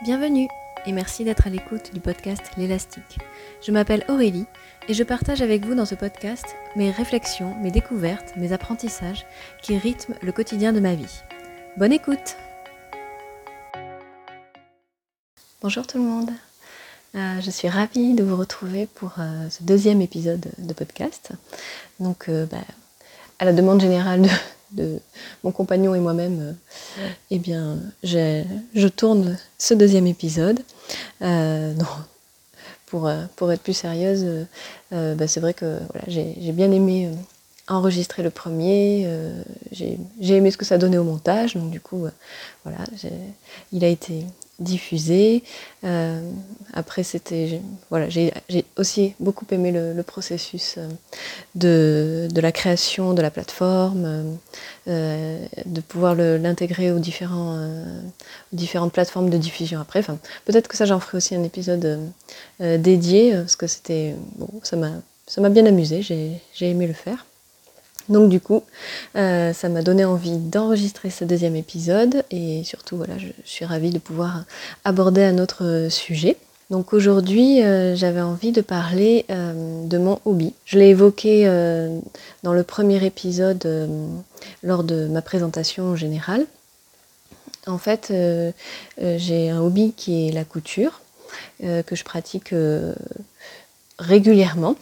Bienvenue et merci d'être à l'écoute du podcast L'élastique. Je m'appelle Aurélie et je partage avec vous dans ce podcast mes réflexions, mes découvertes, mes apprentissages qui rythment le quotidien de ma vie. Bonne écoute Bonjour tout le monde euh, je suis ravie de vous retrouver pour euh, ce deuxième épisode de podcast. Donc, euh, bah, à la demande générale de, de mon compagnon et moi-même, euh, eh bien, je tourne ce deuxième épisode. Euh, pour, euh, pour être plus sérieuse, bah, c'est vrai que voilà, j'ai bien aimé enregistrer le premier, j'ai aimé ce que ça donnait au montage, donc du coup, voilà, il a été diffusé. Euh, après, c'était j'ai aussi beaucoup aimé le, processus euh, de, la création de la plateforme, euh, de pouvoir l'intégrer aux, différentes plateformes de diffusion après. Peut-être que ça, j'en ferai aussi un épisode dédié parce que c'était bon, ça m'a ça m'a bien amusé, j'ai aimé le faire. Donc du coup, euh, ça m'a donné envie d'enregistrer ce deuxième épisode et surtout, voilà, je, suis ravie de pouvoir aborder un autre sujet. Donc aujourd'hui, euh, j'avais envie de parler euh, de mon hobby. Je l'ai évoqué dans le premier épisode lors de ma présentation générale. En fait, j'ai un hobby qui est la couture, que je pratique régulièrement.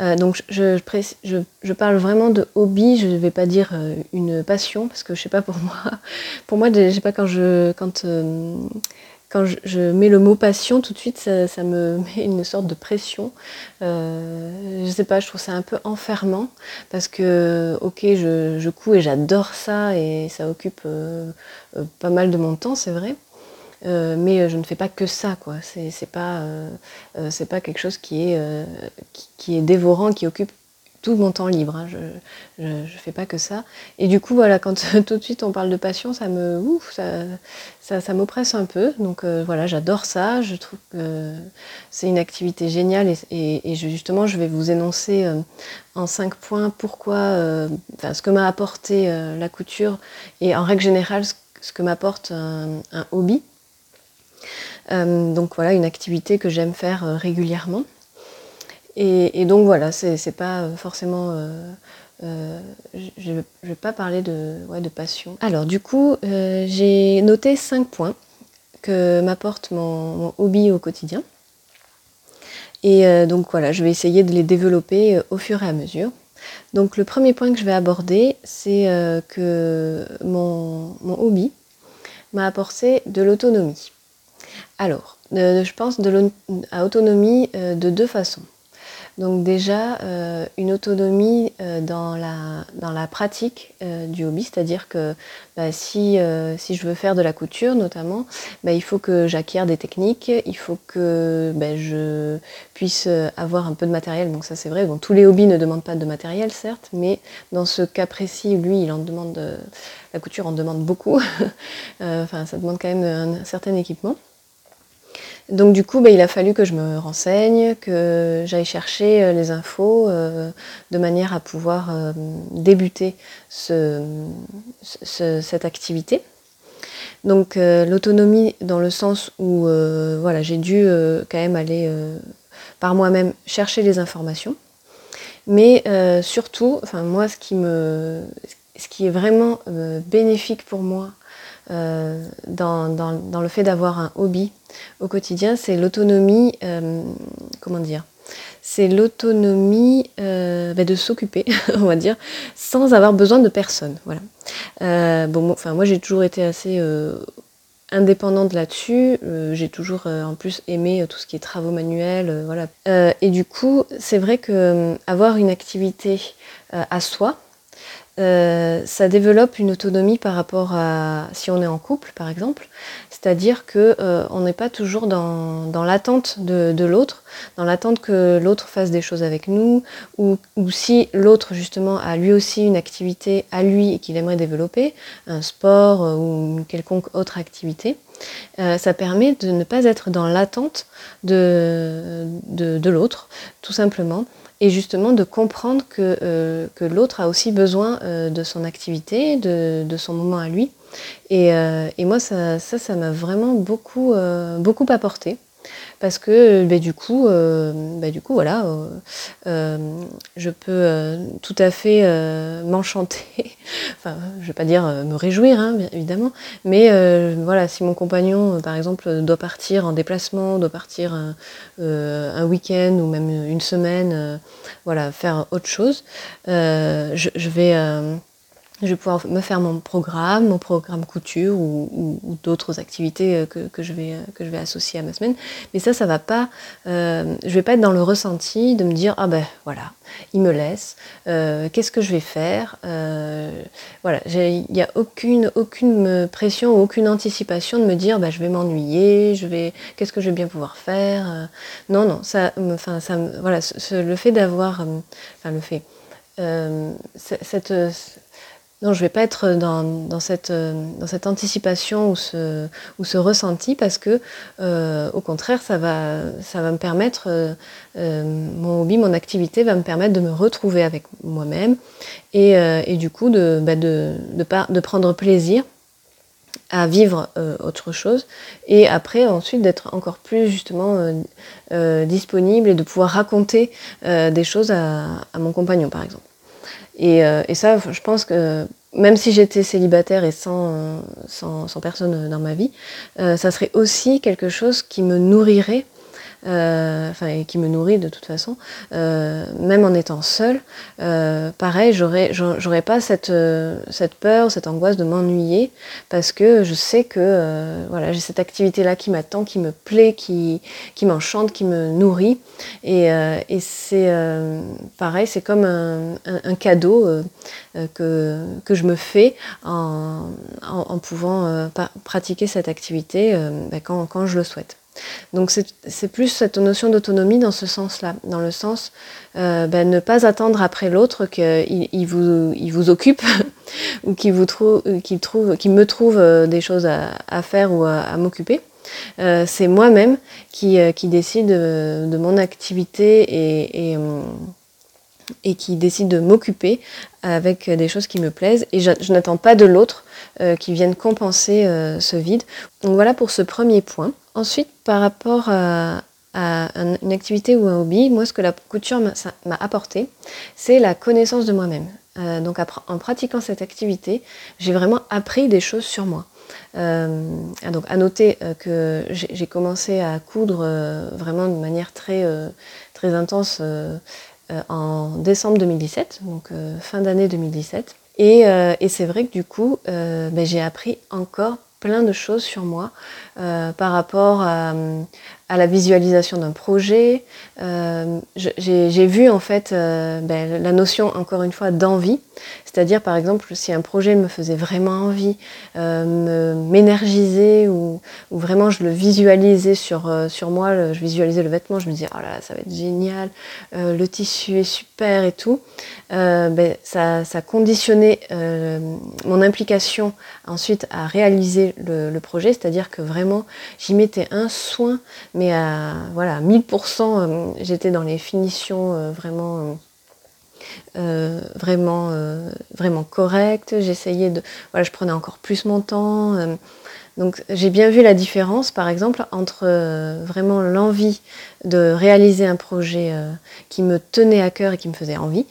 Euh, donc je, je, parle vraiment de hobby, je ne vais pas dire euh, une passion, parce que je sais pas pour moi, pour moi, je sais pas quand je quand, euh, je, mets le mot passion, tout de suite ça, me met une sorte de pression. je ne sais pas, je trouve ça un peu enfermant, parce que ok, je, je couds et j'adore ça, et ça occupe pas mal de mon temps, c'est vrai. Euh, mais euh, je ne fais pas que ça, quoi. C'est pas, euh, c'est pas quelque chose qui est, qui, est dévorant, qui occupe tout mon temps libre. Hein. Je, ne fais pas que ça. Et du coup, voilà, quand tout de suite on parle de passion, ça me, ouf, ça, ça, m'oppresse un peu. Donc voilà, j'adore ça. Je trouve que c'est une activité géniale et, et, justement, je vais vous énoncer en cinq points pourquoi, enfin, ce que m'a apporté la couture et en règle générale ce, que m'apporte un, un, hobby. Euh, donc voilà, une activité que j'aime faire euh, régulièrement. Et, donc voilà, c'est pas euh, forcément... je ne vais pas parler de, de passion. Alors du coup, j'ai noté cinq points que m'apporte mon, hobby au quotidien. Et donc voilà, je vais essayer de les développer au fur et à mesure. Donc le premier point que je vais aborder, c'est que mon, mon hobby m'a apporté de l'autonomie. Alors, euh, je pense à autonomie euh, de deux façons. Donc déjà, euh, une autonomie dans, la, dans la pratique du hobby, c'est-à-dire que bah, si, je veux faire de la couture notamment, bah, il faut que j'acquière des techniques, il faut que bah, je puisse avoir un peu de matériel. Donc ça c'est vrai, tous les hobbies ne demandent pas de matériel certes, mais dans ce cas précis, lui, il en demande, la couture en demande beaucoup. enfin, ça demande quand même un certain équipement. Donc du coup, bah, il a fallu que je me renseigne, que j'aille chercher euh, les infos euh, de manière à pouvoir euh, débuter cette activité. Donc l'autonomie dans le sens où voilà, j'ai dû quand même aller par moi-même chercher les informations. Mais surtout, moi ce qui est vraiment bénéfique pour moi euh, dans, le fait d'avoir un hobby au quotidien, c'est l'autonomie, euh, comment dire c'est l'autonomie euh, bah, de s'occuper, on va dire, sans avoir besoin de personne. Voilà. bon, enfin, moi j'ai toujours été assez indépendante là-dessus. j'ai toujours en plus aimé tout ce qui est travaux manuels, voilà. et du coup, c'est vrai que avoir une activité à soi, euh, ça développe une autonomie par rapport à si on est en couple, par exemple. C'est-à-dire que euh, on n'est pas toujours dans, dans l'attente de, de l'autre, dans l'attente que l'autre fasse des choses avec nous, ou, ou si l'autre justement a lui aussi une activité à lui et qu'il aimerait développer, un sport euh, ou une quelconque autre activité. ça permet de ne pas être dans l'attente de, de, de l'autre, tout simplement, et justement de comprendre que, que l'autre a aussi besoin de son activité, de, de, son moment à lui. Et, et moi, ça, ça, ça m'a vraiment beaucoup, beaucoup apporté parce que bah, du coup, euh, bah, du coup voilà, euh, euh, je peux tout à fait m'enchanter. enfin, je vais pas dire me réjouir, hein, bien évidemment, mais voilà, si mon compagnon, par exemple, doit partir en déplacement, doit partir un, week-end ou même une semaine, voilà, faire autre chose, je, je, vais je vais pouvoir me faire mon programme, mon programme couture ou, d'autres activités euh, que, je vais, euh, que je vais associer à ma semaine. Mais ça, ça va pas. Euh, je vais pas être dans le ressenti de me dire ah ben voilà, il me laisse. Qu'est-ce que je vais faire Voilà, il n'y a aucune aucune pression, aucune anticipation de me dire bah, je vais m'ennuyer, je vais qu'est-ce que je vais bien pouvoir faire. non non, ça, enfin ça, voilà, le fait d'avoir, enfin le fait cette non, je ne vais pas être dans, cette, dans cette anticipation ou ce, ressenti parce que, euh, au contraire, ça va, me permettre, euh, euh, mon hobby, mon activité va me permettre de me retrouver avec moi-même et, du coup de, bah de, prendre plaisir à vivre autre chose et après ensuite d'être encore plus justement disponible et de pouvoir raconter des choses à mon compagnon par exemple. Euh, et, ça, je pense que même si j'étais célibataire et sans, sans, sans, personne dans ma vie, euh, ça serait aussi quelque chose qui me nourrirait euh, enfin, et qui me nourrit de toute façon, euh, même en étant seule, euh, pareil, j'aurais, j'aurais pas cette, cette peur, cette angoisse de m'ennuyer, parce que je sais que voilà, j'ai cette activité-là qui m'attend, qui me plaît, qui, qui m'enchante, qui me nourrit, et, et c'est pareil, c'est comme un, un, cadeau que, que je me fais en, en, pouvant pratiquer cette activité ben, quand, quand je le souhaite. Donc c'est plus cette notion d'autonomie dans ce sens-là, dans le sens euh, ben, ne pas attendre après l'autre qu'il il vous, occupe ou qu'il trouve, qu'il me trouve euh, des choses à, faire ou à, m'occuper. Euh, c'est moi-même qui, qui, décide de, mon activité et qui décide de m'occuper avec des choses qui me plaisent et je, n'attends pas de l'autre qui vienne compenser ce vide. Donc voilà pour ce premier point. Ensuite, par rapport à, une activité ou un hobby, moi, ce que la couture m'a apporté, c'est la connaissance de moi-même. Euh, donc, en pratiquant cette activité, j'ai vraiment appris des choses sur moi. Euh, donc, à noter euh, que j'ai commencé à coudre vraiment de manière très, très intense en décembre 2017, donc fin d'année 2017. Et, c'est vrai que du coup, ben, j'ai appris encore plein de choses sur moi euh, par rapport à, la visualisation d'un projet. Euh, J'ai vu en fait euh, ben, la notion encore une fois d'envie, c'est-à-dire par exemple si un projet me faisait vraiment envie, m'énergiser ou, vraiment je le visualisais sur, moi, je visualisais le vêtement, je me disais oh là, là ça va être génial, le tissu est super et tout, ben, ça, ça conditionnait mon implication ensuite à réaliser le, le projet, c'est-à-dire que vraiment j'y mettais un soin mais à voilà, 1000%, euh, j'étais dans les finitions euh, vraiment. Euh, vraiment vraiment correctes j'essayais de voilà je prenais encore plus mon temps donc j'ai bien vu la différence par exemple entre vraiment l'envie de réaliser un projet qui me tenait à cœur et qui me faisait envie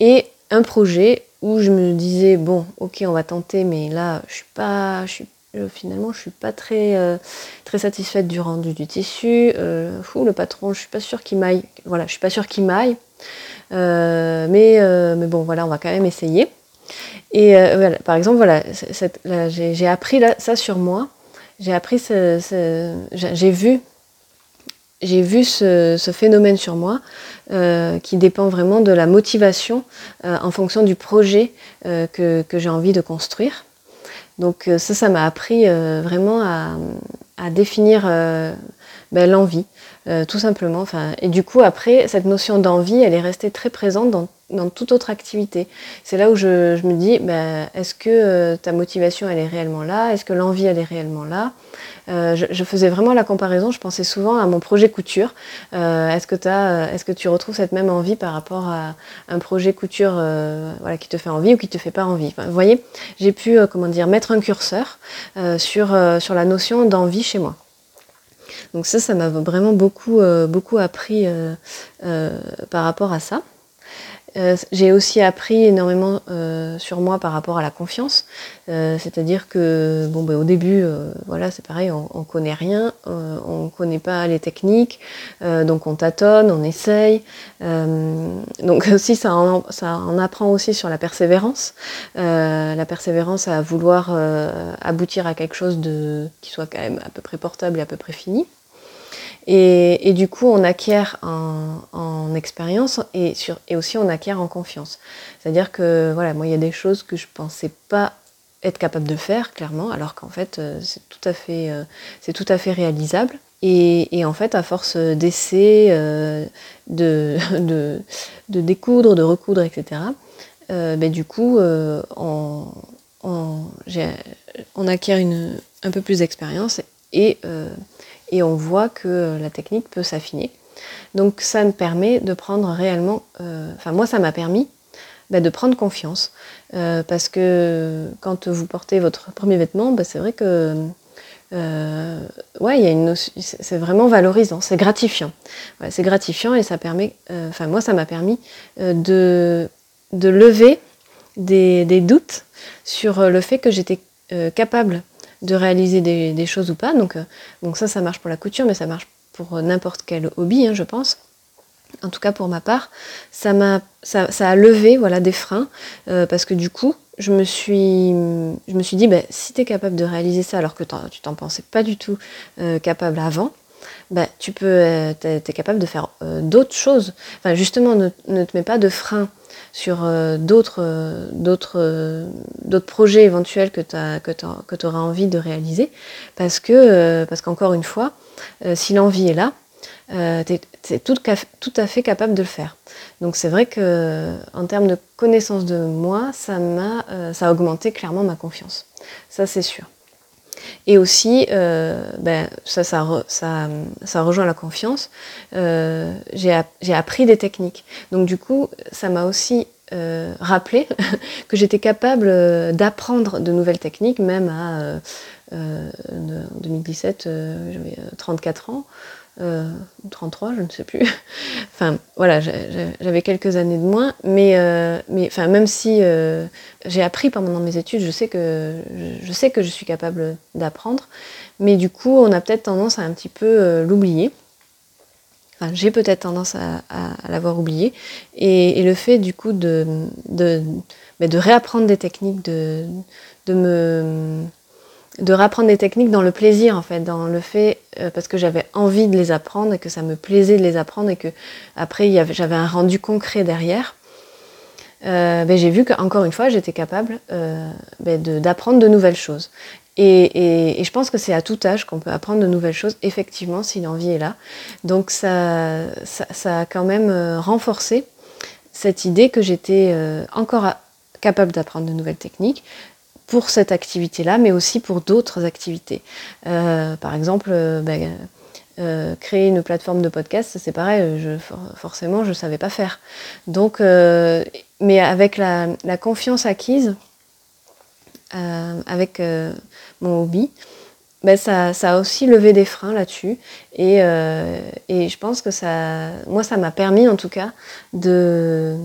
et un projet où je me disais bon ok on va tenter mais là je suis pas je suis euh, finalement, je suis pas très, euh, très satisfaite du rendu du tissu. Euh, fou, le patron, je suis pas sûre qu'il m'aille. Voilà, je suis pas sûre qu'il m'aille. mais, mais bon, voilà, on va quand même essayer. Et par exemple, voilà, j'ai appris ça sur moi. J'ai appris j'ai vu j'ai vu ce, phénomène sur moi qui dépend vraiment de la motivation en fonction du projet que j'ai envie de construire. Donc euh, ça, ça m'a appris euh, vraiment à, définir euh, ben, L'envie, tout simplement. Enfin, et du coup, après, cette notion d'envie, elle est restée très présente dans dans toute autre activité. C'est là où je, me dis, bah, est-ce que euh, ta motivation, elle est réellement là? Est-ce que l'envie, elle est réellement là? Euh, je, faisais vraiment la comparaison, je pensais souvent à mon projet couture. Euh, est-ce, que est-ce que tu retrouves cette même envie par rapport à un projet couture voilà, qui te fait envie ou qui te fait pas envie? Vous voyez, j'ai pu comment dire, mettre un curseur sur, sur la notion d'envie chez moi. Donc ça, ça m'a vraiment beaucoup, beaucoup appris par rapport à ça. Euh, j'ai aussi appris énormément euh, sur moi par rapport à la confiance. Euh, c'est-à-dire que bon, ben, au début, voilà, c'est pareil, on, on connaît rien, on ne connaît pas les techniques, donc on tâtonne, on essaye. donc aussi, ça en, ça en, apprend aussi sur la persévérance, la persévérance à vouloir aboutir à quelque chose de qui soit quand même à peu près portable et à peu près fini. Et, du coup, on acquiert en, expérience et, aussi on acquiert en confiance. C'est-à-dire que, voilà, moi, il y a des choses que je pensais pas être capable de faire, clairement, alors qu'en fait, euh, c'est tout, à fait, euh, c'est tout à fait réalisable. Et, en fait, à force d'essais, euh, de, de, découdre, de recoudre, etc., ben, du coup, on, on, on, acquiert une, un peu plus d'expérience et et on voit que la technique peut s'affiner. Donc ça me permet de prendre réellement, euh, enfin moi ça m'a permis bah, de prendre confiance euh, parce que quand vous portez votre premier vêtement, bah, c'est vrai que euh, ouais, il y a une c'est vraiment valorisant, c'est gratifiant. c'est gratifiant et ça permet, enfin moi ça m'a permis de, de lever des, des, doutes sur le fait que j'étais capable de réaliser des, choses ou pas. Donc, euh, donc ça, ça marche pour la couture, mais ça marche pour euh, n'importe quel hobby, hein, je pense. En tout cas pour ma part, ça m'a ça, a levé voilà des freins euh, parce que du coup je me suis je me suis dit ben, si tu es capable de réaliser ça alors que tu t'en pensais pas du tout capable avant, ben, tu peux es, capable de faire d'autres choses. Enfin justement ne, te mets pas de frein sur euh, euh, euh, d'autres projets éventuels que tu que auras envie de réaliser. Parce que parce qu'encore une fois si l'envie est là tu es, tout, tout, à fait capable de le faire. Donc c'est vrai que en termes de connaissance de moi ça m'a ça a augmenté clairement ma confiance. Ça c'est sûr et aussi, ben, ça, ça, ça, rejoint la confiance, euh, j'ai appris des techniques. Donc du coup, ça m'a aussi euh, rappelé que j'étais capable euh, d'apprendre de nouvelles techniques, même à euh, 2017, j'avais 34 ans. 33, je ne sais plus. enfin, voilà, j'avais quelques années de moins, mais, mais enfin, même si j'ai appris pendant mes études, je sais que je, sais que je suis capable d'apprendre, mais du coup, on a peut-être tendance à un petit peu l'oublier j'ai peut-être tendance à, l'avoir oublié. Et, le fait du coup de, de, de réapprendre des techniques, de, de me de réapprendre des techniques dans le plaisir en fait, dans le fait euh, parce que j'avais envie de les apprendre et que ça me plaisait de les apprendre et que après j'avais un rendu concret derrière. Euh, ben, j'ai vu qu'encore une fois j'étais capable euh, ben, d'apprendre de, nouvelles choses. Et, je pense que c'est à tout âge qu'on peut apprendre de nouvelles choses, effectivement, si l'envie est là. Donc ça, a quand même renforcé cette idée que j'étais encore capable d'apprendre de nouvelles techniques pour cette activité-là, mais aussi pour d'autres activités. Euh, par exemple, ben, créer une plateforme de podcast, c'est pareil, je, forcément, je ne savais pas faire. Donc, mais avec la, la confiance acquise, avec mon hobby, ben ça, ça, a aussi levé des freins là-dessus. Et, euh, et, je pense que ça, moi, ça m'a permis en tout cas de,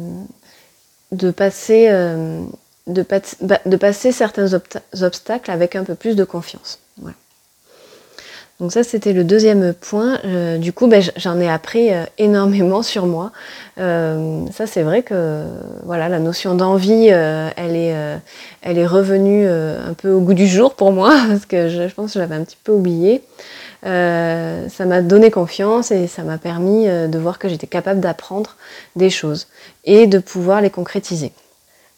de, passer, euh, de, bah, de, passer certains obstacles avec un peu plus de confiance. Donc ça, c'était le deuxième point. Euh, du coup, ben, j'en ai appris euh, énormément sur moi. Euh, ça, c'est vrai que voilà, la notion d'envie, elle, est, elle est revenue un peu au goût du jour pour moi, parce que je, pense que j'avais un petit peu oublié. ça m'a donné confiance et ça m'a permis de voir que j'étais capable d'apprendre des choses et de pouvoir les concrétiser.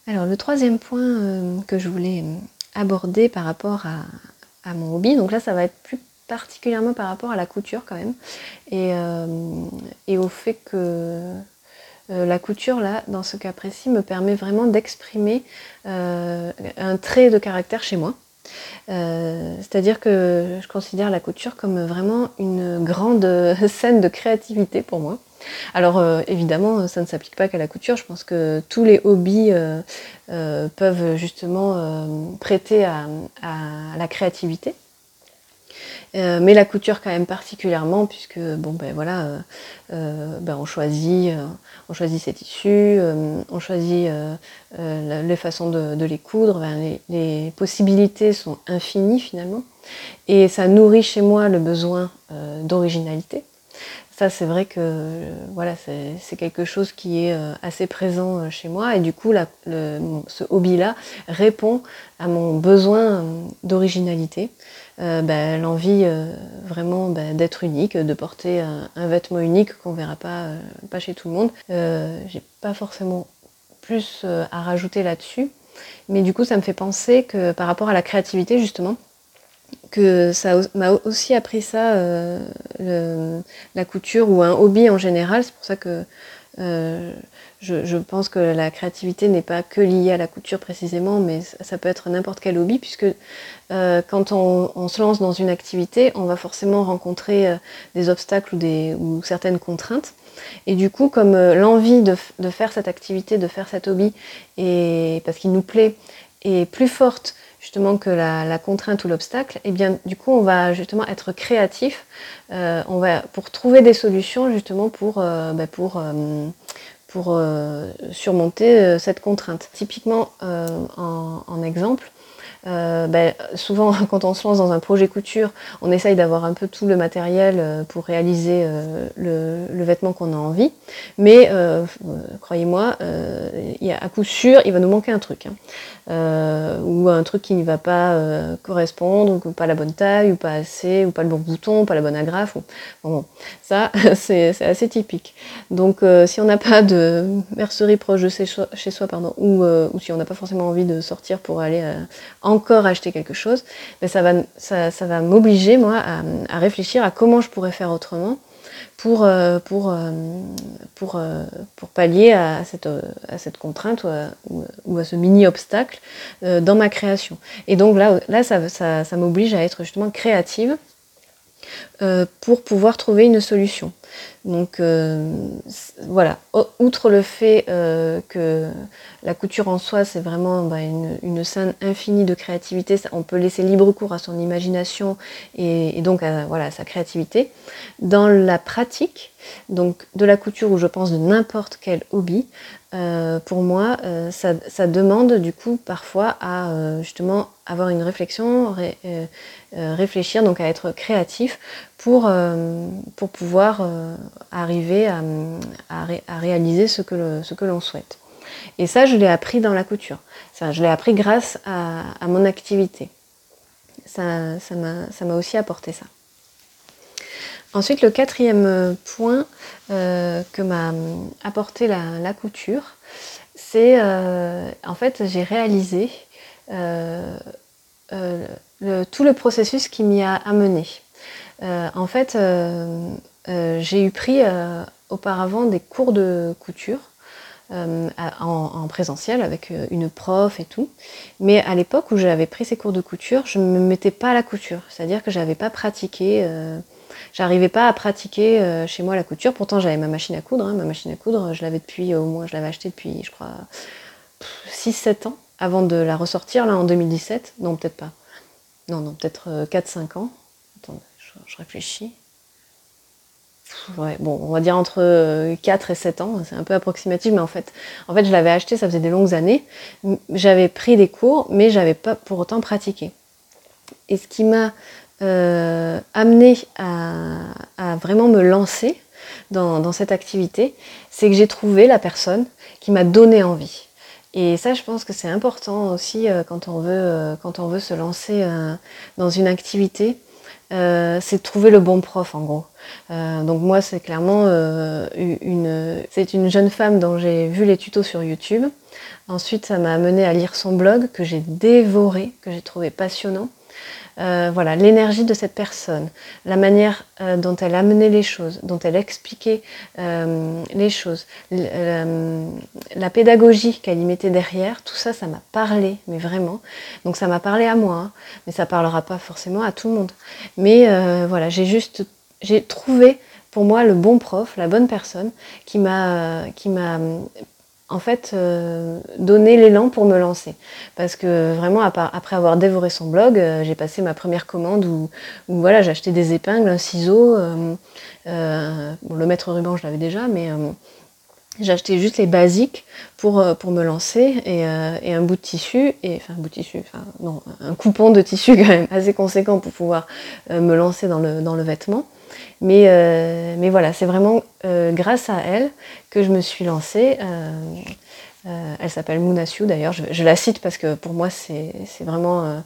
Alors le troisième point que je voulais aborder par rapport à, mon hobby, donc là ça va être plus particulièrement par rapport à la couture quand même, et, et au fait que la couture, là, dans ce cas précis, me permet vraiment d'exprimer un trait de caractère chez moi. C'est-à-dire que je considère la couture comme vraiment une grande scène de créativité pour moi. Alors euh, évidemment, ça ne s'applique pas qu'à la couture. Je pense que tous les hobbies euh, euh, peuvent justement prêter à, la créativité. mais la couture quand même particulièrement puisque bon ben voilà ben, on choisit on choisit ses tissus on choisit les façons de, les coudre les, possibilités sont infinies finalement et ça nourrit chez moi le besoin d'originalité ça, c'est vrai que voilà, c'est quelque chose qui est euh, assez présent euh, chez moi. Et du coup, ce hobby-là répond à mon besoin euh, d'originalité, ben, l'envie vraiment ben, d'être unique, de porter un, vêtement unique qu'on verra pas, pas chez tout le monde. J'ai pas forcément plus à rajouter là-dessus. Mais du coup, ça me fait penser que par rapport à la créativité, justement, que ça m'a aussi appris ça, euh, la couture ou un hobby en général. C'est pour ça que euh, je, pense que la créativité n'est pas que liée à la couture précisément, mais ça, peut être n'importe quel hobby, puisque euh, quand on, se lance dans une activité, on va forcément rencontrer des obstacles ou, des, ou certaines contraintes. Et du coup, comme l'envie de, de, faire cette activité, de faire cet hobby, et parce qu'il nous plaît, est plus forte justement que la, contrainte ou l'obstacle, et eh bien du coup on va justement être créatif, euh, on va pour trouver des solutions justement pour, euh, bah, pour, euh, pour surmonter cette contrainte. Typiquement en, exemple, ben, souvent quand on se lance dans un projet couture, on essaye d'avoir un peu tout le matériel pour réaliser le, vêtement qu'on a envie. Mais croyez-moi, à coup sûr, il va nous manquer un truc. Hein. Euh, ou un truc qui ne va pas euh, correspondre, ou pas la bonne taille, ou pas assez, ou pas le bon bouton, pas la bonne agrafe. Ou... Bon, ça, c'est assez typique. Donc, euh, si on n'a pas de mercerie proche de chez soi, pardon, ou, ou, si on n'a pas forcément envie de sortir pour aller encore acheter quelque chose, mais ça va, ça, ça va m'obliger, moi, à, à réfléchir à comment je pourrais faire autrement pour, euh, pour, euh, pour, euh, pour pallier à cette, à cette contrainte ou à, ce mini-obstacle dans ma création. Et donc là, là ça, ça, ça m'oblige à être justement créative pour pouvoir trouver une solution. Donc euh, voilà, outre le fait euh, que la couture en soi, c'est vraiment bah, une, scène infinie de créativité, on peut laisser libre cours à son imagination et, donc à, voilà, sa créativité. Dans la pratique, donc de la couture ou je pense de n'importe quel hobby, euh, pour moi, ça, demande du coup parfois à justement avoir une réflexion, réfléchir, donc à être créatif pour, pour pouvoir arriver à, réaliser ce que l'on souhaite. Et ça, je l'ai appris dans la couture. Ça, je l'ai appris grâce à, mon activité. Ça, ça m'a aussi apporté ça. Ensuite, le quatrième point euh, que m'a apporté la, couture, c'est euh, en fait j'ai réalisé euh, tout le processus qui m'y a amené. en fait, euh, j'ai eu pris euh, auparavant des cours de couture euh, en, présentiel avec une prof et tout. Mais à l'époque où j'avais pris ces cours de couture, je ne me mettais pas à la couture. C'est-à-dire que je n'avais pas pratiqué, j'arrivais pas à pratiquer chez moi la couture. Pourtant j'avais ma machine à coudre. Hein. Ma machine à coudre, je l'avais depuis au moins, je l'avais achetée depuis, je crois, 6-7 ans avant de la ressortir là en 2017. Non, peut-être pas. Non, non, peut-être 4-5 ans. Attends, je réfléchis bon, on va dire entre 4 euh, et 7 ans, c'est un peu approximatif, mais en fait, en fait je l'avais acheté, ça faisait des longues années. J'avais pris des cours, mais j'avais pas pour autant pratiqué. Et ce qui m'a euh, amené à, vraiment me lancer dans, cette activité, c'est que j'ai trouvé la personne qui m'a donné envie. Et ça, je pense que c'est important aussi euh, quand, on veut, quand on veut se lancer dans une activité, c'est de trouver le bon prof en gros. Euh, donc moi, c'est clairement euh, une, c'est une jeune femme dont j'ai vu les tutos sur YouTube. Ensuite, ça m'a amené à lire son blog que j'ai dévoré, que j'ai trouvé passionnant. Euh, voilà, l'énergie de cette personne, la manière euh, dont elle amenait les choses, dont elle expliquait euh, les choses, la pédagogie qu'elle y mettait derrière, tout ça, ça m'a parlé, mais vraiment. Donc ça m'a parlé à moi, hein, mais ça parlera pas forcément à tout le monde. Mais voilà, j'ai juste, j'ai trouvé pour moi le bon prof, la bonne personne qui m'a qui m'a en fait euh, donner l'élan pour me lancer. Parce que vraiment, après avoir dévoré son blog, euh, j'ai passé ma première commande où, voilà, j'ai des épingles, un ciseau, euh, le maître ruban je l'avais déjà, mais acheté juste les basiques pour, pour me lancer et, un bout de tissu, et, enfin un bout de tissu, enfin non, un coupon de tissu quand même assez conséquent pour pouvoir me lancer dans le, dans le vêtement. Mais, euh, mais voilà, c'est vraiment euh, grâce à elle que je me suis lancée. Euh, elle s'appelle Mounasiu d'ailleurs, je, la cite parce que pour moi c'est vraiment,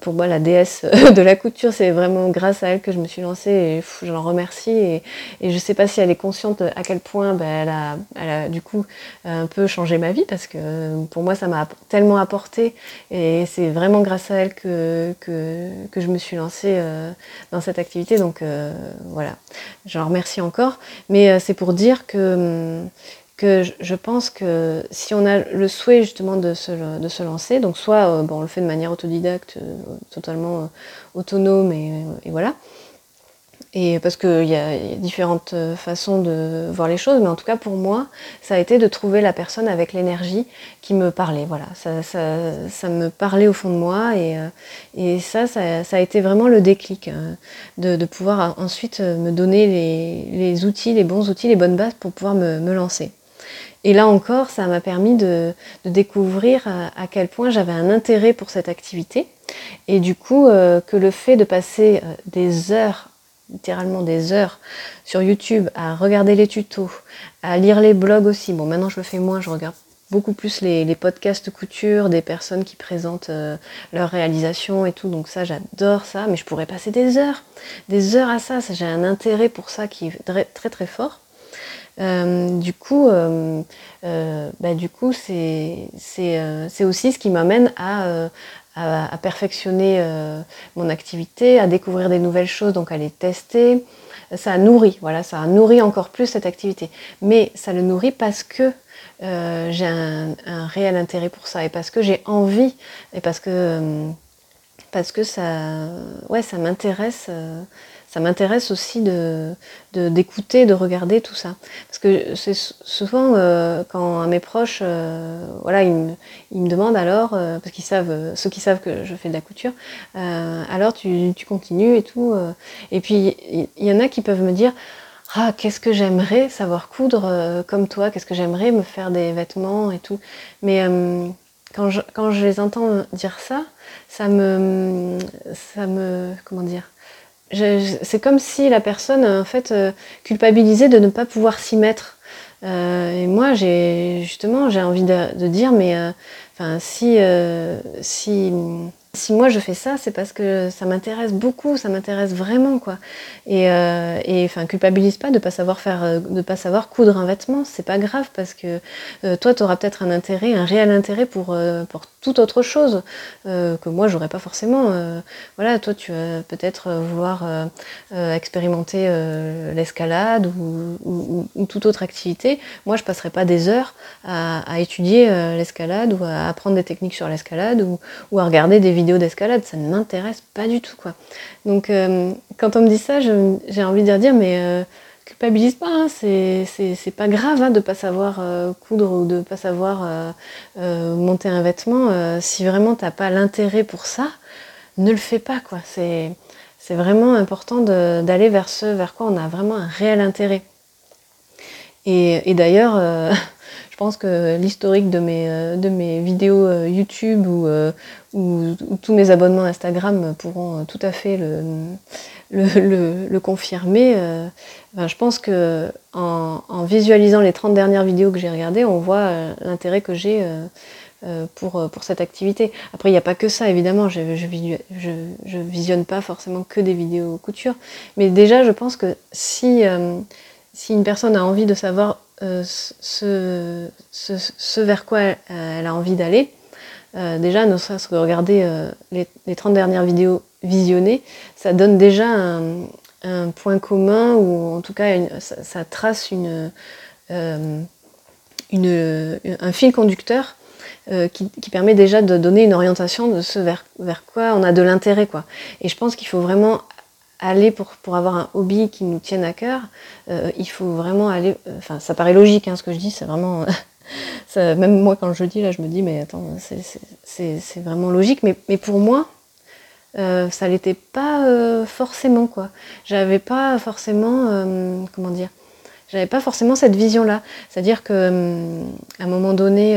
pour moi la déesse de la couture, c'est vraiment grâce à elle que je me suis lancée et je l'en remercie. Et, et, je sais pas si elle est consciente à quel point ben, elle, a, elle, a, du coup un peu changé ma vie parce que pour moi ça m'a tellement apporté et c'est vraiment grâce à elle que, que, que, je me suis lancée dans cette activité. Donc voilà, je l'en remercie encore. Mais c'est pour dire que que je pense que si on a le souhait justement de se, de se lancer, donc soit euh, bon, on le fait de manière autodidacte, euh, totalement euh, autonome et, voilà, et parce qu'il y, a différentes façons de voir les choses, mais en tout cas pour moi, ça a été de trouver la personne avec l'énergie qui me parlait. Voilà, ça, ça, ça, me parlait au fond de moi et, et ça, ça, a été vraiment le déclic de, de, pouvoir ensuite me donner les, les, outils, les bons outils, les bonnes bases pour pouvoir me, me lancer. Et là encore, ça m'a permis de, découvrir à, quel point j'avais un intérêt pour cette activité. Et du coup, euh, que le fait de passer euh, des heures, littéralement des heures, sur YouTube à regarder les tutos, à lire les blogs aussi. Bon, maintenant je le fais moins, je regarde beaucoup plus les, podcasts couture des personnes qui présentent euh, leurs réalisations et tout. Donc ça, j'adore ça. Mais je pourrais passer des heures, des heures à ça. J'ai un intérêt pour ça qui est très, très fort. Euh, du coup, euh, euh, bah, du coup, c'est aussi ce qui m'amène à, à, perfectionner mon activité, à découvrir des nouvelles choses, donc à les tester. Ça nourrit, voilà, ça encore plus cette activité. Mais ça le nourrit parce que j'ai un, un, réel intérêt pour ça et parce que j'ai envie et parce que parce que ça, ouais, ça m'intéresse ça m'intéresse aussi de, d'écouter, de, regarder tout ça. Parce que c'est souvent euh, quand mes proches, euh, voilà, ils me, demandent alors, euh, parce qu'ils savent, ceux qui savent que je fais de la couture, alors tu, continues et tout. et puis il y, en a qui peuvent me dire, ah, qu'est-ce que j'aimerais savoir coudre comme toi, qu'est-ce que j'aimerais me faire des vêtements et tout. Mais quand je, quand je les entends dire ça, ça me, ça me, comment dire, c'est comme si la personne en fait euh, culpabilisait de ne pas pouvoir s'y mettre. Euh, et moi, j'ai justement, j'ai envie de, dire, mais euh, enfin, si, si si moi je fais ça, c'est parce que ça m'intéresse beaucoup, ça m'intéresse vraiment quoi. Et, euh, enfin culpabilise pas de pas savoir faire, euh, de pas savoir coudre un vêtement, c'est pas grave parce que euh, toi tu auras peut-être un intérêt, un réel intérêt pour, pour toute autre chose que moi j'aurais pas forcément. voilà, toi tu vas peut-être vouloir expérimenter l'escalade ou, ou, ou, toute autre activité. Moi je passerai pas des heures à, à étudier l'escalade ou à apprendre des techniques sur l'escalade ou, ou à regarder des vidéos d'escalade, ça ne m'intéresse pas du tout. quoi. Donc euh, quand on me dit ça, j'ai envie de dire, mais euh, culpabilise pas, hein, c'est pas grave hein, de pas savoir euh, coudre ou de pas savoir monter un vêtement. si vraiment t'as pas l'intérêt pour ça, ne le fais pas. quoi. C'est vraiment important d'aller vers ce vers quoi on a vraiment un réel intérêt. Et d'ailleurs, je pense que l'historique de mes, euh, de mes vidéos euh, YouTube euh, ou, tous mes abonnements Instagram pourront tout à fait le, le, confirmer. je pense que en, visualisant les 30 dernières vidéos que j'ai regardées, on voit l'intérêt que j'ai pour, pour cette activité. Après, il n'y a pas que ça, évidemment, je ne visionne pas forcément que des vidéos couture, mais déjà, je pense que si, si une personne a envie de savoir euh, ce, vers quoi elle, a envie d'aller, déjà, ne serait-ce regarder les, les, 30 dernières vidéos visionnées, ça donne déjà un, point commun ou en tout cas ça, trace une, euh, un fil conducteur euh, qui, permet déjà de donner une orientation de ce vers, vers quoi on a de l'intérêt. quoi. Et je pense qu'il faut vraiment aller pour, pour avoir un hobby qui nous tienne à cœur, euh, il faut vraiment aller. Enfin, ça paraît logique hein, ce que je dis, c'est vraiment. même moi, quand je dis, là, je me dis, mais attends, c'est vraiment logique. Mais, pour moi, euh, ça l'était pas euh, forcément quoi. J'avais pas forcément euh, comment dire. J'avais pas forcément cette vision-là. C'est-à-dire que hum, à un moment donné,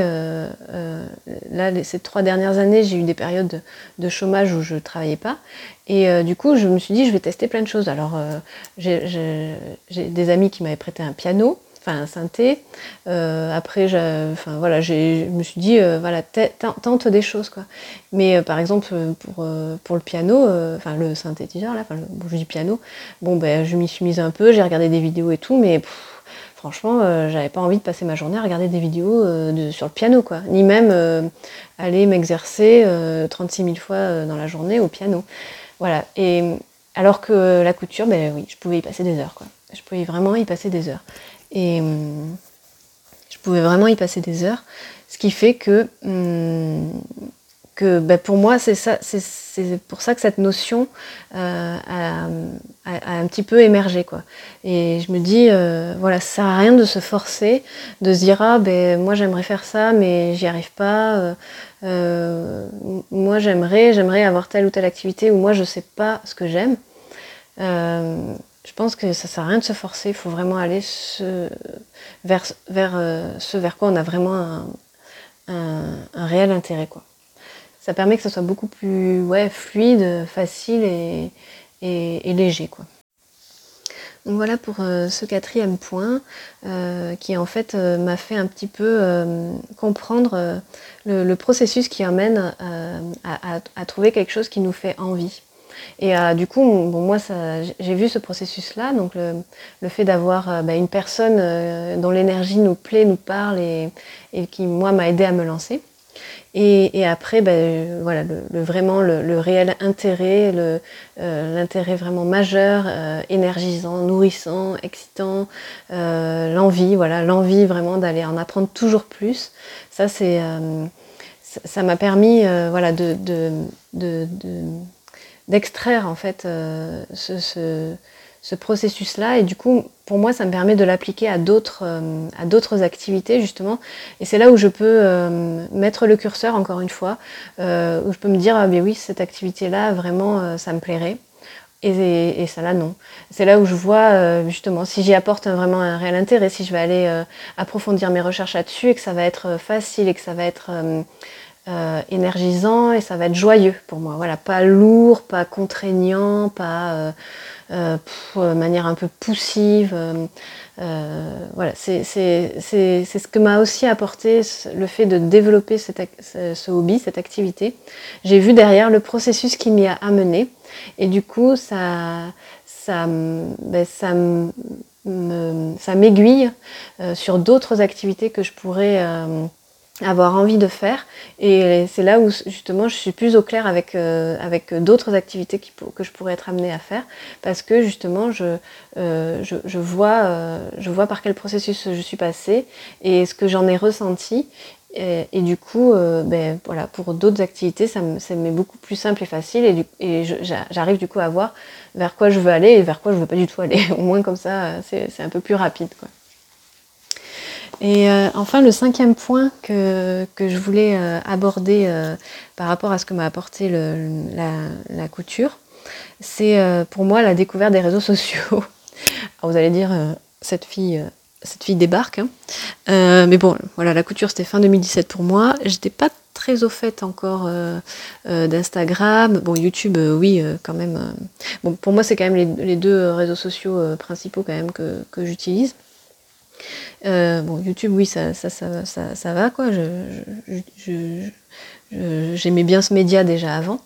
là, ces trois dernières années, j'ai eu des périodes de, chômage où je travaillais pas, et du coup, je me suis dit, je vais tester plein de choses. Alors, j'ai des amis qui m'avaient prêté un piano un synthé. Euh, après, enfin voilà, je me suis dit, euh, voilà, tente des choses quoi. Mais euh, par exemple pour pour le piano, enfin le synthétiseur là, le, je dis piano, bon ben je m'y suis mise un peu, j'ai regardé des vidéos et tout, mais franchement, j'avais pas envie de passer ma journée à regarder des vidéos sur le piano quoi, ni même aller m'exercer 36 000 fois dans la journée au piano. Voilà. Et alors que la couture, ben oui, je pouvais y passer des heures quoi. Je pouvais vraiment y passer des heures. Et hum, je pouvais vraiment y passer des heures. Ce qui fait que, hum, que bah, pour moi, c'est ça, c'est pour ça que cette notion euh, a, un petit peu émergé. Quoi. Et je me dis, euh, voilà, ça sert à rien de se forcer, de se dire, ah ben moi j'aimerais faire ça, mais j'y arrive pas. Euh, moi j'aimerais, j'aimerais avoir telle ou telle activité, ou moi je sais pas ce que j'aime je pense que ça sert à rien de se forcer, il faut vraiment aller vers, vers euh, ce vers quoi on a vraiment un, réel intérêt. Quoi. Ça permet que ça soit beaucoup plus ouais, fluide, facile et, léger. Quoi. Donc voilà pour euh, ce quatrième point euh, qui en fait m'a fait un petit peu comprendre le, processus qui amène à, trouver quelque chose qui nous fait envie. Et euh, du coup, bon, moi, j'ai vu ce processus-là, donc le, fait d'avoir euh, bah, une personne euh, dont l'énergie nous plaît, nous parle et, qui, moi, m'a aidé à me lancer. Et, après, bah, voilà, le, vraiment le, réel intérêt, l'intérêt vraiment majeur, énergisant, nourrissant, excitant, l'envie, voilà, l'envie vraiment d'aller en apprendre toujours plus. Ça, c'est, ça m'a permis, voilà, de d'extraire en fait euh, ce, processus-là. Et du coup, pour moi, ça me permet de l'appliquer à d'autres euh, à d'autres activités justement. Et c'est là où je peux euh, mettre le curseur encore une fois, où je peux me dire ah ben oui, cette activité-là vraiment ça me plairait. Et, et, ça là non. C'est là où je vois justement si j'y apporte vraiment un réel intérêt, si je vais aller approfondir mes recherches là-dessus et que ça va être facile et que ça va être euh, énergisant et ça va être joyeux pour moi. Voilà, pas lourd, pas contraignant, pas euh, euh, de manière un peu poussive. voilà, c'est ce que m'a aussi apporté le fait de développer ce hobby, cette activité. J'ai vu derrière le processus qui m'y a amené et du coup ça, ça, ben, ça ça m'aiguille sur d'autres activités que je pourrais avoir envie de faire. Et c'est là où justement je suis plus au clair avec, euh, avec d'autres activités que je pourrais être amenée à faire, parce que justement je, euh, je, vois, euh, je vois par quel processus je suis passée et ce que j'en ai ressenti. Et, du coup, ben, voilà, pour d'autres activités, ça m'est beaucoup plus simple et facile et, et j'arrive du coup à voir vers quoi je veux aller et vers quoi je veux pas du tout aller. Au moins comme ça, c'est un peu plus rapide. Quoi. Et euh, enfin, le cinquième point que, que je voulais euh, aborder euh, par rapport à ce que m'a apporté la, couture, c'est pour moi la découverte des réseaux sociaux. Alors vous allez dire, cette fille cette fille débarque. Hein. mais bon, voilà, la couture c'était fin 2017 pour moi. J'étais pas très au fait encore d'Instagram. Bon, YouTube, oui, quand même. bon, pour moi, c'est quand même les, les deux réseaux sociaux principaux quand même que, que j'utilise. Euh, bon, YouTube, oui, ça, ça, ça, ça, va, quoi. J'aimais bien ce média déjà avant.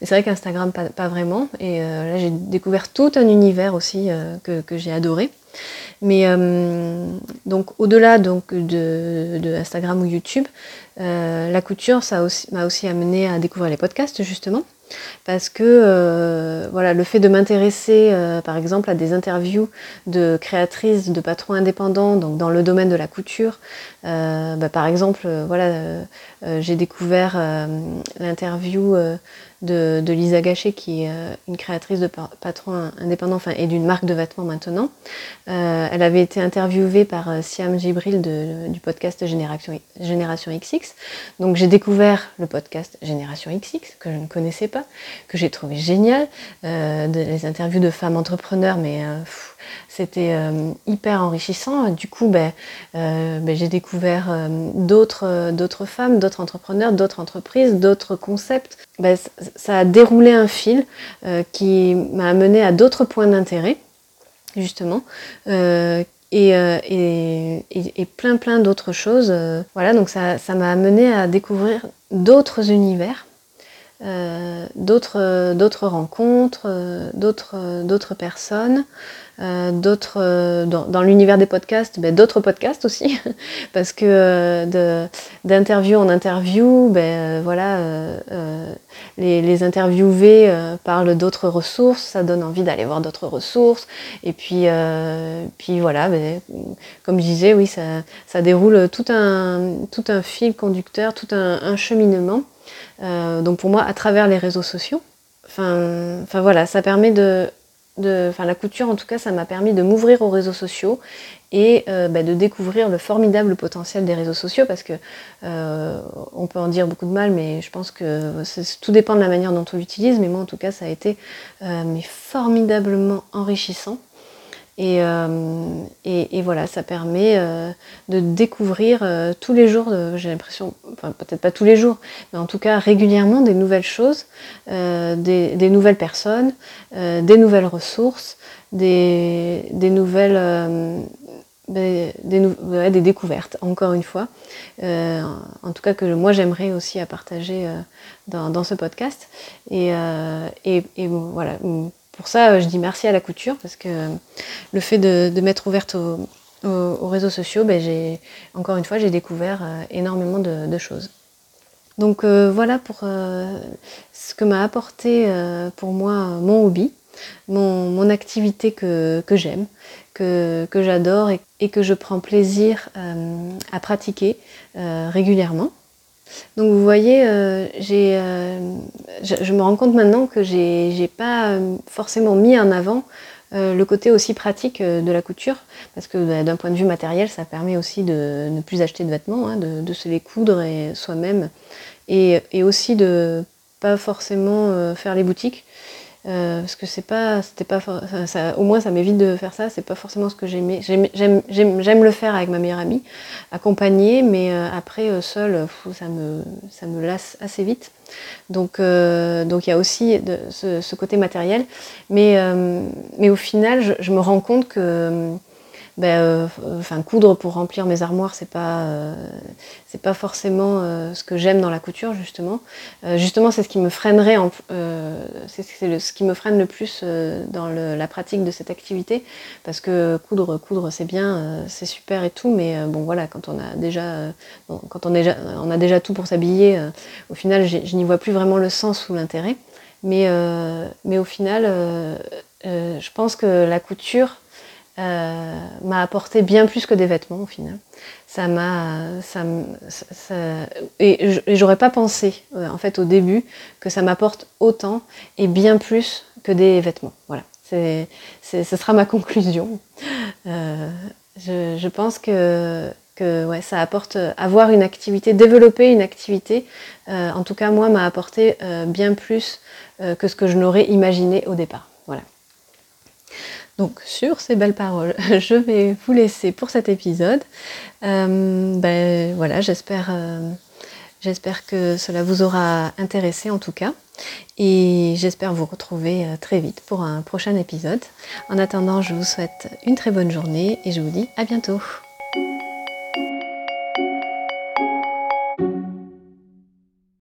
Mais c'est vrai qu'Instagram, pas, vraiment. Et euh, là, j'ai découvert tout un univers aussi euh, que, j'ai adoré. Mais donc au-delà donc de, Instagram ou YouTube, la couture, ça m'a aussi amené à découvrir les podcasts justement parce que euh, voilà, le fait de m'intéresser euh, par exemple à des interviews de créatrices, de patrons indépendants, donc dans le domaine de la couture, euh, bah, par exemple, voilà, j'ai découvert l'interview de, Lisa Gachet, qui est une créatrice de patrons indépendants enfin, et d'une marque de vêtements maintenant. elle avait été interviewée par Siam Gibril du podcast Génération, Génération XX. Donc j'ai découvert le podcast Génération XX, que je ne connaissais pas que j'ai trouvé génial. Euh, les interviews de femmes entrepreneurs, mais euh, c'était euh, hyper enrichissant. Du coup, ben, ben j'ai découvert d'autres, d'autres femmes, d'autres entrepreneurs, d'autres entreprises, d'autres concepts. Ben, ça a déroulé un fil qui m'a amené à d'autres points d'intérêt, justement. Et, et, et, plein plein d'autres choses. Voilà, donc ça, ça m'a amené à découvrir d'autres univers euh, d'autres, rencontres, euh, d'autres personnes, euh, d'autres dans, l'univers des podcasts, ben, d'autres podcasts aussi, parce que de, d'interview en interview, ben, voilà, les, les, interviewés parlent d'autres ressources, ça donne envie d'aller voir d'autres ressources, et puis, puis voilà, ben, comme je disais, oui, ça, ça déroule tout un, tout un fil conducteur, tout un, un cheminement. Euh, donc pour moi, à travers les réseaux sociaux, enfin voilà, ça permet de, de, enfin la couture en tout cas, ça m'a permis de m'ouvrir aux réseaux sociaux et euh, bah, de découvrir le formidable potentiel des réseaux sociaux parce que euh, on peut en dire beaucoup de mal, mais je pense que tout dépend de la manière dont on l'utilise. Mais moi, en tout cas, ça a été mais formidablement enrichissant. Euh, et, et, voilà, ça permet euh, de découvrir euh, tous les jours, j'ai l'impression, enfin peut-être pas tous les jours, mais en tout cas régulièrement des nouvelles choses, des, nouvelles personnes, des nouvelles ressources, des, nouvelles... Des, des, découvertes, encore une fois. en tout cas, que moi j'aimerais aussi à partager dans, ce podcast. Et, et, et voilà, pour ça, euh, je dis merci à la couture parce que le fait de, m'être ouverte aux, réseaux sociaux, ben, encore une fois, j'ai découvert euh, énormément de, choses. Donc euh, voilà pour ce que m'a apporté pour moi mon hobby, mon, activité que, j'aime, que, j'adore et, que je prends plaisir à pratiquer régulièrement. Donc vous voyez, euh, euh, je, me rends compte maintenant que j'ai pas euh, forcément mis en avant le côté aussi pratique de la couture, parce que bah, d'un point de vue matériel, ça permet aussi de ne plus acheter de vêtements, hein, de, se les coudre soi-même, et, et, aussi de pas forcément faire les boutiques. Euh, parce que c'est pas, c'était pas, ça, au moins ça m'évite de faire ça. C'est pas forcément ce que j'aimais. J'aime le faire avec ma meilleure amie, accompagner, mais euh, après euh, seul, ça me, ça me lasse assez vite. Donc, donc il y a aussi ce, côté matériel, mais, mais au final, je, je, me rends compte que ben, euh, enfin coudre pour remplir mes armoires, c'est pas euh, c'est pas forcément euh, ce que j'aime dans la couture justement. justement, c'est ce qui me freinerait, c'est ce qui me freine le plus dans la pratique de cette activité, parce que coudre, coudre, c'est bien, c'est super et tout, mais bon voilà, quand on a déjà, quand on, déjà, on a déjà tout pour s'habiller, au final, je n'y vois plus vraiment le sens ou l'intérêt. Mais, mais au final, je pense que la couture euh, m'a apporté bien plus que des vêtements au final. Ça m'a, ça, ça, et j'aurais pas pensé euh, en fait au début que ça m'apporte autant et bien plus que des vêtements. Voilà, c'est, ce sera ma conclusion. Euh, je, je, pense que que ouais, ça apporte avoir une activité, développer une activité. en tout cas, moi, m'a apporté bien plus que ce que je n'aurais imaginé au départ. Donc sur ces belles paroles, je vais vous laisser pour cet épisode. Euh, ben voilà, j'espère, euh, j'espère que cela vous aura intéressé en tout cas. Et j'espère vous retrouver euh, très vite pour un prochain épisode. En attendant, je vous souhaite une très bonne journée et je vous dis à bientôt.